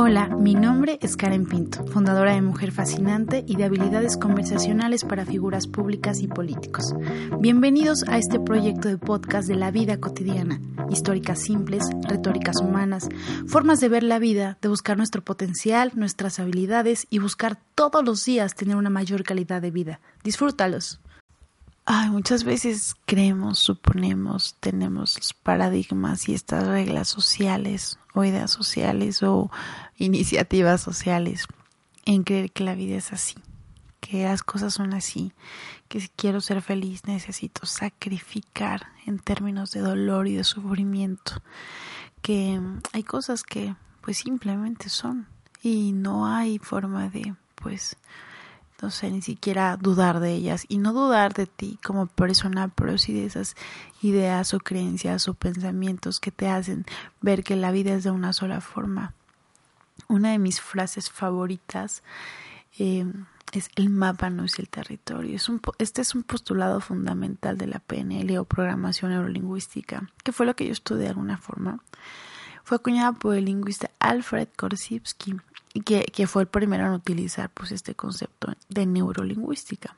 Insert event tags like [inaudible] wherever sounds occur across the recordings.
Hola, mi nombre es Karen Pinto, fundadora de Mujer Fascinante y de habilidades conversacionales para figuras públicas y políticos. Bienvenidos a este proyecto de podcast de la vida cotidiana, históricas simples, retóricas humanas, formas de ver la vida, de buscar nuestro potencial, nuestras habilidades y buscar todos los días tener una mayor calidad de vida. Disfrútalos. Ay, muchas veces creemos, suponemos, tenemos los paradigmas y estas reglas sociales o ideas sociales o iniciativas sociales en creer que la vida es así, que las cosas son así, que si quiero ser feliz necesito sacrificar en términos de dolor y de sufrimiento, que hay cosas que pues simplemente son y no hay forma de pues no sé, ni siquiera dudar de ellas y no dudar de ti como persona, pero sí de esas ideas o creencias o pensamientos que te hacen ver que la vida es de una sola forma. Una de mis frases favoritas eh, es el mapa no es el territorio. Es un, este es un postulado fundamental de la PNL o programación neurolingüística, que fue lo que yo estudié de alguna forma. Fue acuñada por el lingüista Alfred Korsivsky que, que fue el primero en utilizar pues, este concepto de neurolingüística.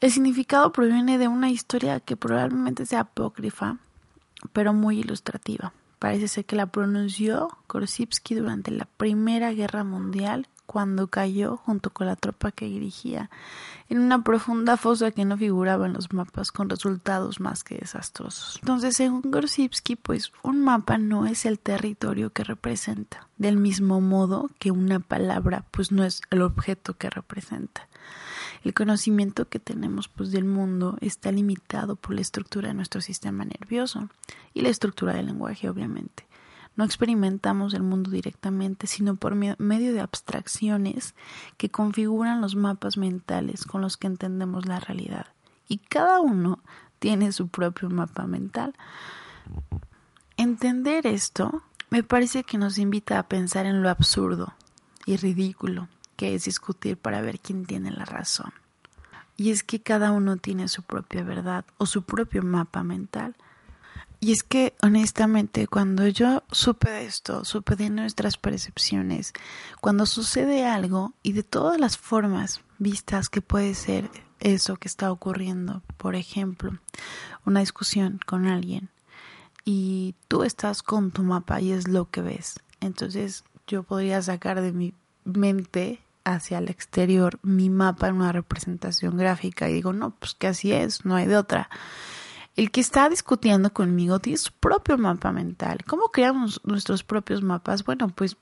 El significado proviene de una historia que probablemente sea apócrifa, pero muy ilustrativa. Parece ser que la pronunció Korsivsky durante la Primera Guerra Mundial cuando cayó junto con la tropa que dirigía en una profunda fosa que no figuraba en los mapas con resultados más que desastrosos. Entonces, según Gorsivsky, pues un mapa no es el territorio que representa, del mismo modo que una palabra pues no es el objeto que representa. El conocimiento que tenemos pues del mundo está limitado por la estructura de nuestro sistema nervioso y la estructura del lenguaje, obviamente. No experimentamos el mundo directamente, sino por medio de abstracciones que configuran los mapas mentales con los que entendemos la realidad. Y cada uno tiene su propio mapa mental. Entender esto me parece que nos invita a pensar en lo absurdo y ridículo que es discutir para ver quién tiene la razón. Y es que cada uno tiene su propia verdad o su propio mapa mental. Y es que honestamente cuando yo supe de esto, supe de nuestras percepciones, cuando sucede algo y de todas las formas vistas que puede ser eso que está ocurriendo, por ejemplo, una discusión con alguien y tú estás con tu mapa y es lo que ves. Entonces yo podría sacar de mi mente hacia el exterior mi mapa en una representación gráfica y digo, no, pues que así es, no hay de otra. El que está discutiendo conmigo tiene su propio mapa mental. ¿Cómo creamos nuestros propios mapas? Bueno, pues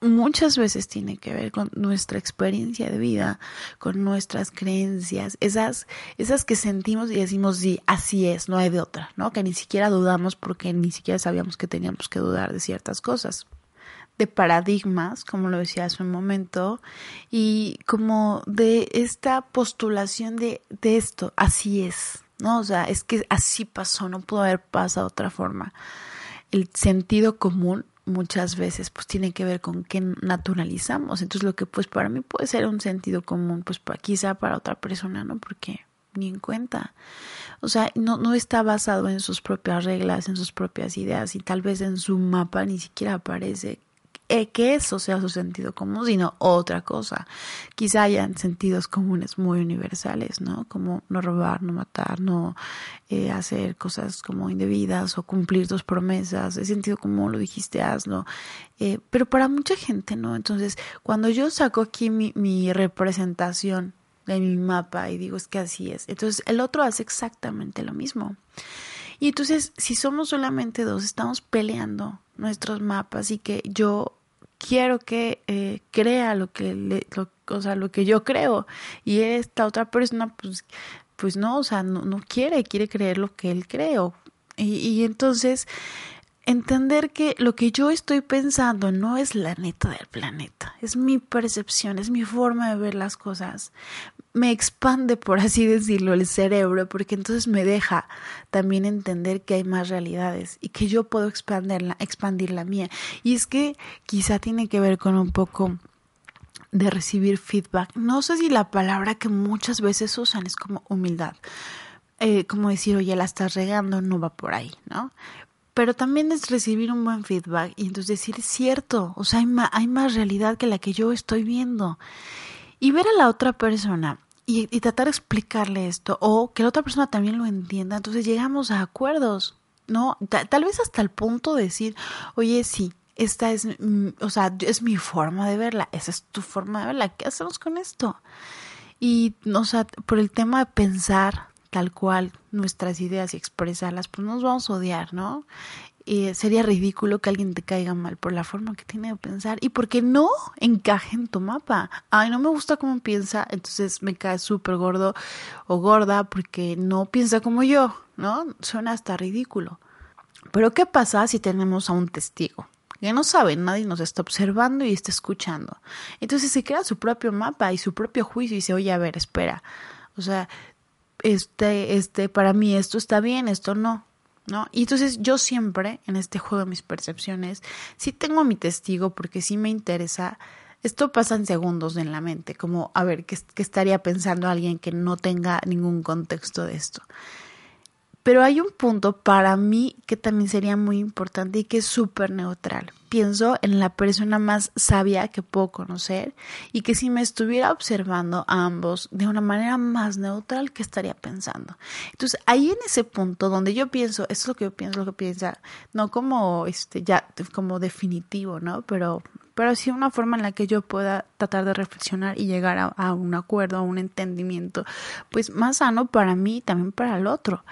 muchas veces tiene que ver con nuestra experiencia de vida, con nuestras creencias, esas, esas que sentimos y decimos, sí, así es, no hay de otra, ¿no? Que ni siquiera dudamos porque ni siquiera sabíamos que teníamos que dudar de ciertas cosas de paradigmas, como lo decía hace un momento, y como de esta postulación de, de esto, así es, ¿no? O sea, es que así pasó, no pudo haber pasado de otra forma. El sentido común muchas veces pues tiene que ver con qué naturalizamos. Entonces lo que pues para mí puede ser un sentido común, pues quizá para otra persona, ¿no? Porque ni en cuenta. O sea, no, no está basado en sus propias reglas, en sus propias ideas y tal vez en su mapa ni siquiera aparece que eso sea su sentido común, sino otra cosa. Quizá hayan sentidos comunes muy universales, ¿no? Como no robar, no matar, no eh, hacer cosas como indebidas o cumplir tus promesas. El sentido común, lo dijiste, hazlo. Eh, pero para mucha gente, ¿no? Entonces, cuando yo saco aquí mi, mi representación de mi mapa y digo es que así es, entonces el otro hace exactamente lo mismo. Y entonces, si somos solamente dos, estamos peleando nuestros mapas y que yo quiero que eh, crea lo que le, o sea, lo que yo creo. Y esta otra persona pues pues no, o sea, no, quiere, quiere creer lo que él cree y entonces entender que lo que yo estoy pensando no es la neta del planeta, es mi percepción, es mi forma de ver las cosas. Me expande, por así decirlo, el cerebro, porque entonces me deja también entender que hay más realidades y que yo puedo expandirla, expandir la mía. Y es que quizá tiene que ver con un poco de recibir feedback. No sé si la palabra que muchas veces usan es como humildad. Eh, como decir, oye, la estás regando, no va por ahí, ¿no? Pero también es recibir un buen feedback y entonces decir, es cierto, o sea, hay hay más realidad que la que yo estoy viendo. Y ver a la otra persona y, tratar de explicarle esto o que la otra persona también lo entienda, entonces llegamos a acuerdos, ¿no? tal vez hasta el punto de decir, oye, sí, esta es, o sea, es mi forma de verla, esa es tu forma de verla, ¿qué hacemos con esto? Y, o sea, por el tema de pensar tal cual nuestras ideas y expresarlas, pues nos vamos a odiar, ¿no? Y sería ridículo que alguien te caiga mal por la forma que tiene de pensar y porque no encaje en tu mapa. Ay, no me gusta cómo piensa, entonces me cae súper gordo o gorda porque no piensa como yo, ¿no? Suena hasta ridículo. Pero ¿qué pasa si tenemos a un testigo? que no sabe, nadie nos está observando y está escuchando. Entonces se crea su propio mapa y su propio juicio y dice, oye, a ver, espera. O sea, este, este, para mí esto está bien, esto no. ¿No? Y entonces yo siempre, en este juego de mis percepciones, sí tengo mi testigo porque sí me interesa. Esto pasa en segundos en la mente, como, a ver, ¿qué, qué estaría pensando alguien que no tenga ningún contexto de esto? Pero hay un punto para mí que también sería muy importante y que es súper neutral. Pienso en la persona más sabia que puedo conocer y que si me estuviera observando a ambos de una manera más neutral, ¿qué estaría pensando? Entonces, ahí en ese punto donde yo pienso, esto es lo que yo pienso, lo que piensa, no como este ya como definitivo, ¿no? Pero pero sí una forma en la que yo pueda tratar de reflexionar y llegar a, un acuerdo, a un entendimiento, pues más sano para mí y también para el otro.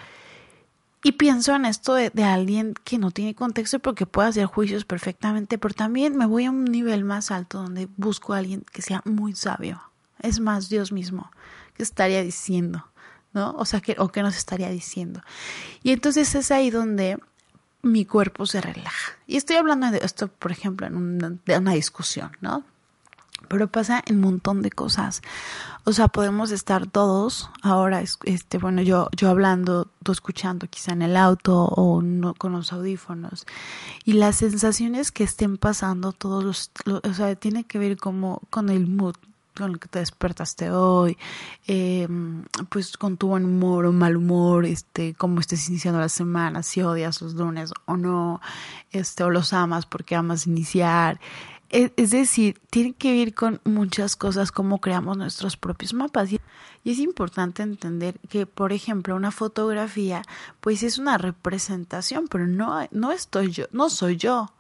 Y pienso en esto de, alguien que no tiene contexto porque puede hacer juicios perfectamente, pero también me voy a un nivel más alto donde busco a alguien que sea muy sabio. Es más, Dios mismo, que estaría diciendo, ¿no? O sea, que, o que nos estaría diciendo. Y entonces es ahí donde mi cuerpo se relaja. Y estoy hablando de esto, por ejemplo, en de una discusión, ¿no? Pero pasa en un montón de cosas. O sea, podemos estar todos ahora, este, bueno, yo, yo hablando, tú escuchando quizá en el auto o no, con los audífonos y las sensaciones que estén pasando todos los, o sea, tiene que ver como con el mood con el que te despertaste hoy, eh, pues con tu buen humor o mal humor, este, cómo estés iniciando la semana, si odias los lunes o no, este, o los amas porque amas iniciar, es decir, tiene que ver con muchas cosas como creamos nuestros propios mapas. Y es importante entender que, por ejemplo, una fotografía, pues es una representación, pero no, no estoy yo, no soy yo.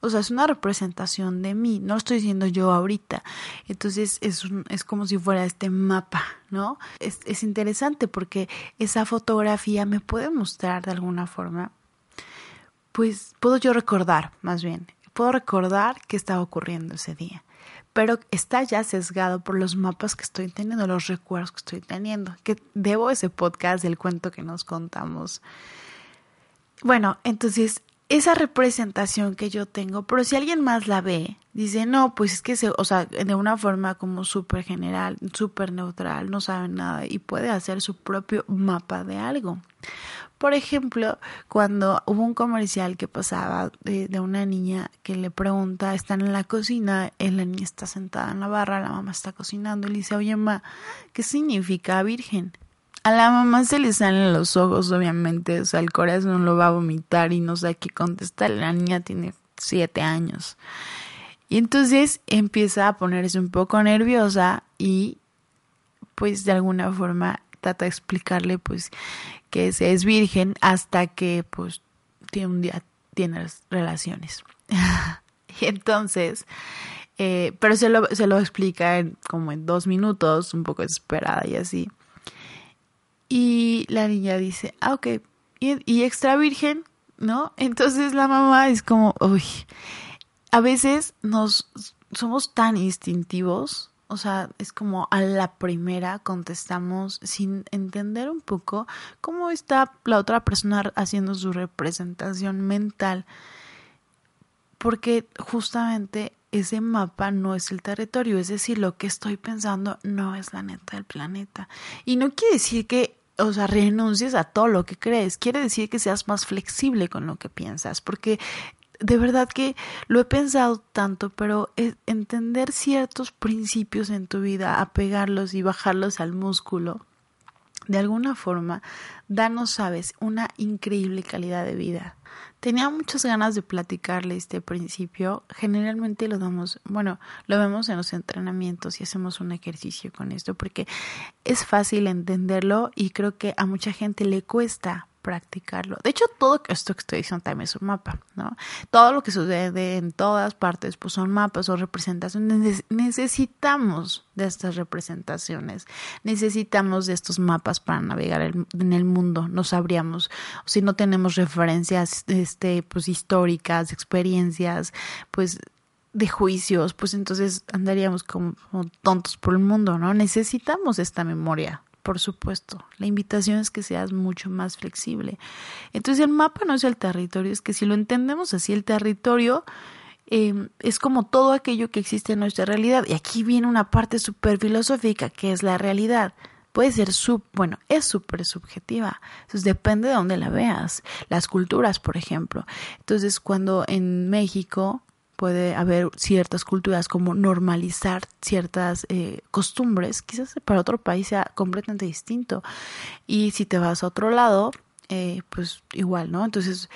O sea, es una representación de mí, no estoy siendo yo ahorita. Entonces es, es como si fuera este mapa, ¿no? Es, es interesante porque esa fotografía me puede mostrar de alguna forma, pues puedo yo recordar más bien puedo recordar qué estaba ocurriendo ese día, pero está ya sesgado por los mapas que estoy teniendo, los recuerdos que estoy teniendo, que debo ese podcast del cuento que nos contamos. Bueno, entonces esa representación que yo tengo, pero si alguien más la ve, dice, no, pues es que, se, o sea, de una forma como súper general, súper neutral, no sabe nada y puede hacer su propio mapa de algo. Por ejemplo, cuando hubo un comercial que pasaba de, una niña que le pregunta, están en la cocina, y la niña está sentada en la barra, la mamá está cocinando y le dice, oye, ma, ¿qué significa virgen? A la mamá se le salen los ojos, obviamente, o sea, el corazón lo va a vomitar y no sé qué contestar. La niña tiene siete años. Y entonces empieza a ponerse un poco nerviosa y pues de alguna forma trata de explicarle pues que se es virgen hasta que pues tiene un día tiene relaciones. y [laughs] entonces, eh, pero se lo, se lo explica en, como en dos minutos, un poco desesperada y así. Y la niña dice, ah, ok, y, y extra virgen, ¿no? Entonces la mamá es como, uy, a veces nos somos tan instintivos o sea, es como a la primera contestamos sin entender un poco cómo está la otra persona haciendo su representación mental. porque justamente ese mapa no es el territorio, es decir, lo que estoy pensando no es la neta del planeta. Y no quiere decir que, o sea, renuncies a todo lo que crees, quiere decir que seas más flexible con lo que piensas, porque de verdad que lo he pensado tanto, pero entender ciertos principios en tu vida, apegarlos y bajarlos al músculo, de alguna forma, danos, sabes, una increíble calidad de vida. Tenía muchas ganas de platicarle este principio. Generalmente lo damos, bueno, lo vemos en los entrenamientos y hacemos un ejercicio con esto porque es fácil entenderlo y creo que a mucha gente le cuesta practicarlo. De hecho, todo esto que estoy diciendo también es un mapa, ¿no? Todo lo que sucede en todas partes, pues son mapas o representaciones. Necesitamos de estas representaciones, necesitamos de estos mapas para navegar en el mundo. No sabríamos, si no tenemos referencias, este, pues históricas, experiencias, pues de juicios, pues entonces andaríamos como tontos por el mundo, ¿no? Necesitamos esta memoria por supuesto. La invitación es que seas mucho más flexible. Entonces el mapa no es el territorio, es que si lo entendemos así, el territorio em, es como todo aquello que existe en nuestra realidad. Y aquí viene una parte súper filosófica, que es la realidad. Puede ser sub, bueno, es súper subjetiva. Entonces depende de dónde la veas. Las culturas, por ejemplo. Entonces, cuando en México puede haber ciertas culturas como normalizar ciertas eh, costumbres, quizás para otro país sea completamente distinto. Y si te vas a otro lado, eh, pues igual, ¿no? Entonces,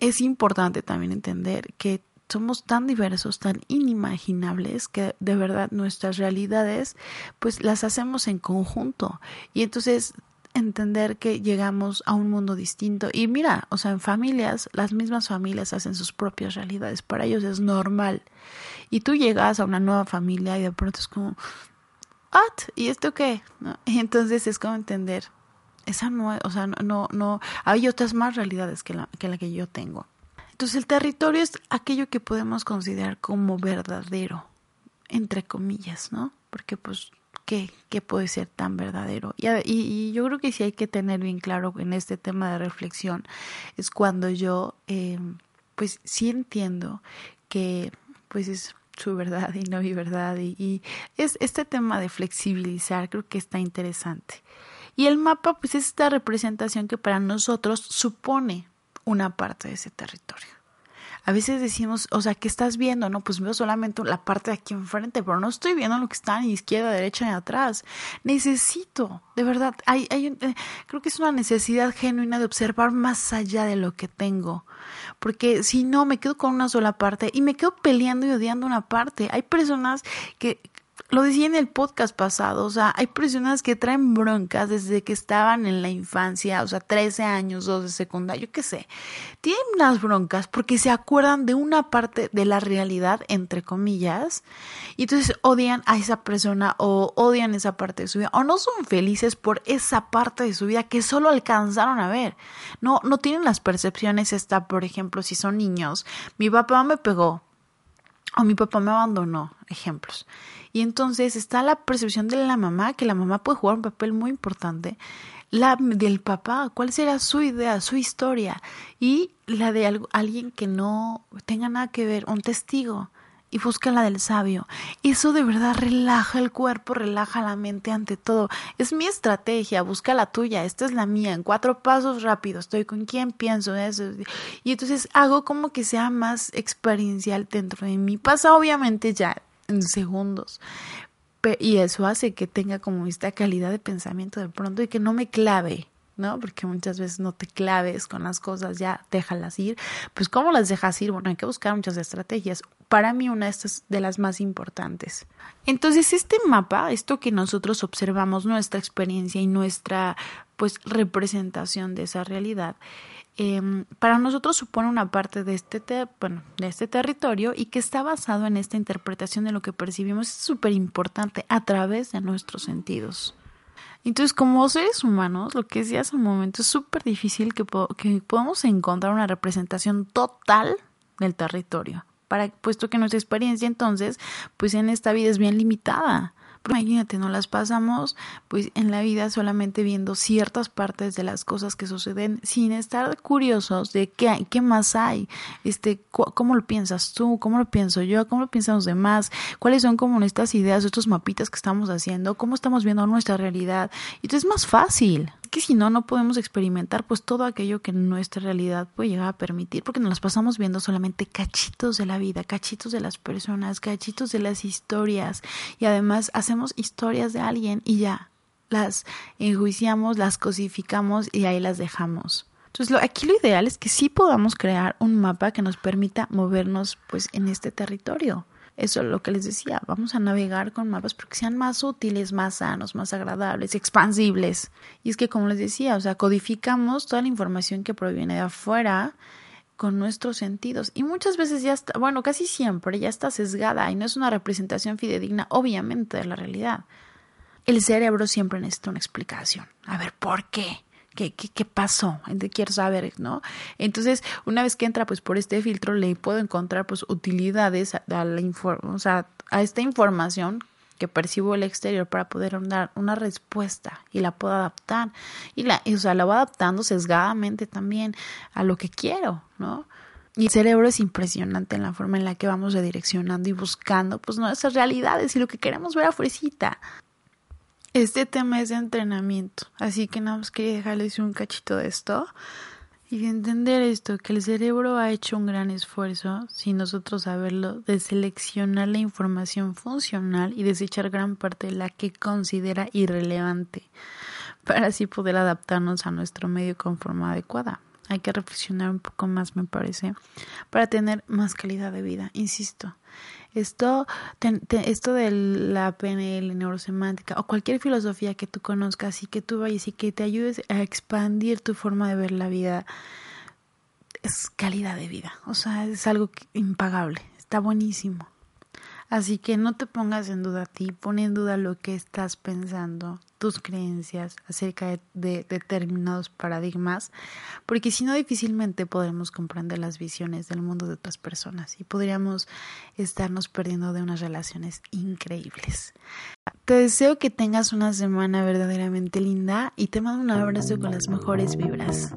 es importante también entender que somos tan diversos, tan inimaginables, que de verdad nuestras realidades, pues las hacemos en conjunto. Y entonces entender que llegamos a un mundo distinto. Y mira, o sea, en familias, las mismas familias hacen sus propias realidades. Para ellos es normal. Y tú llegas a una nueva familia y de pronto es como, ¿what? ¿Y esto qué? [laughs] Entonces es como entender, esa no, o sea, no, no, hay otras más realidades que la, que la que yo tengo. Entonces el territorio es aquello que podemos considerar como verdadero, entre comillas, ¿no? Porque pues qué, qué puede ser tan verdadero. Y, y, yo creo que sí hay que tener bien claro en este tema de reflexión, es cuando yo, eh, pues sí entiendo que pues es su verdad y no mi verdad. Y, y, es este tema de flexibilizar, creo que está interesante. Y el mapa, pues es esta representación que para nosotros supone una parte de ese territorio a veces decimos, o sea, ¿qué estás viendo? No, pues veo solamente la parte de aquí enfrente, pero no estoy viendo lo que está ni izquierda, derecha ni atrás. Necesito, de verdad, hay, eh, creo que es una necesidad genuina de observar más allá de lo que tengo. Porque si no, me quedo con una sola parte y me quedo peleando y odiando una parte. Hay personas que, lo decía en el podcast pasado, o sea, hay personas que traen broncas desde que estaban en la infancia, o sea, 13 años, 12 secundaria, yo qué sé. Tienen unas broncas porque se acuerdan de una parte de la realidad, entre comillas, y entonces odian a esa persona o odian esa parte de su vida, o no son felices por esa parte de su vida que solo alcanzaron a ver. No, no tienen las percepciones esta, por ejemplo, si son niños, mi papá me pegó, o mi papá me abandonó, ejemplos. Y entonces está la percepción de la mamá, que la mamá puede jugar un papel muy importante, la del papá, cuál será su idea, su historia, y la de alguien que no tenga nada que ver, un testigo, y busca la del sabio. Eso de verdad relaja el cuerpo, relaja la mente ante todo. Es mi estrategia, busca la tuya, esta es la mía, en cuatro pasos rápidos, estoy con quién pienso eso. Y entonces hago como que sea más experiencial dentro de mí. Pasa obviamente ya en segundos. Y eso hace que tenga como esta calidad de pensamiento de pronto y que no me clave, ¿no? Porque muchas veces no te claves con las cosas, ya déjalas ir. Pues ¿cómo las dejas ir? Bueno, hay que buscar muchas estrategias. Para mí una de las más importantes. Entonces, este mapa, esto que nosotros observamos, nuestra experiencia y nuestra pues representación de esa realidad, Em, para nosotros supone una parte de este, bueno, de este territorio y que está basado en esta interpretación de lo que percibimos es súper importante a través de nuestros sentidos. Entonces, como seres humanos, lo que decía hace un momento, es súper difícil que, que podamos encontrar una representación total del territorio, para, puesto que nuestra experiencia entonces, pues en esta vida es bien limitada. Imagínate, no las pasamos pues en la vida solamente viendo ciertas partes de las cosas que suceden sin estar curiosos de qué, qué más hay, este, cómo lo piensas tú, cómo lo pienso yo, cómo lo piensan los demás, cuáles son como estas ideas, estos mapitas que estamos haciendo, cómo estamos viendo nuestra realidad. Y entonces es más fácil que si no, no podemos experimentar pues todo aquello que nuestra realidad puede llegar a permitir, porque nos las pasamos viendo solamente cachitos de la vida, cachitos de las personas, cachitos de las historias, y además hacemos historias de alguien y ya las enjuiciamos, las cosificamos y ahí las dejamos. Entonces, lo, aquí lo ideal es que sí podamos crear un mapa que nos permita movernos pues en este territorio. Eso es lo que les decía, vamos a navegar con mapas porque sean más útiles, más sanos, más agradables, expansibles. Y es que, como les decía, o sea, codificamos toda la información que proviene de afuera con nuestros sentidos. Y muchas veces ya está, bueno, casi siempre ya está sesgada y no es una representación fidedigna, obviamente, de la realidad. El cerebro siempre necesita una explicación. A ver, ¿por qué? ¿Qué, qué, qué pasó? Quiero saber, ¿no? Entonces, una vez que entra pues por este filtro, le puedo encontrar pues utilidades a, la o sea, a esta información que percibo el exterior para poder dar una respuesta y la puedo adaptar. Y la, o sea, la voy adaptando sesgadamente también a lo que quiero, ¿no? Y el cerebro es impresionante en la forma en la que vamos redireccionando y buscando pues nuestras realidades y lo que queremos ver afuera. Este tema es de entrenamiento, así que nada más quería dejarles un cachito de esto y de entender esto, que el cerebro ha hecho un gran esfuerzo, sin nosotros saberlo, de seleccionar la información funcional y desechar gran parte de la que considera irrelevante, para así poder adaptarnos a nuestro medio con forma adecuada. Hay que reflexionar un poco más, me parece, para tener más calidad de vida, insisto. Esto, esto de la PNL, neurosemántica o cualquier filosofía que tú conozcas y que tú vayas y que te ayudes a expandir tu forma de ver la vida, es calidad de vida. O sea, es algo impagable. Está buenísimo. Así que no te pongas en duda a ti, pon en duda lo que estás pensando, tus creencias acerca de, determinados paradigmas, porque si no difícilmente podremos comprender las visiones del mundo de otras personas y podríamos estarnos perdiendo de unas relaciones increíbles. Te deseo que tengas una semana verdaderamente linda y te mando un abrazo con las mejores vibras.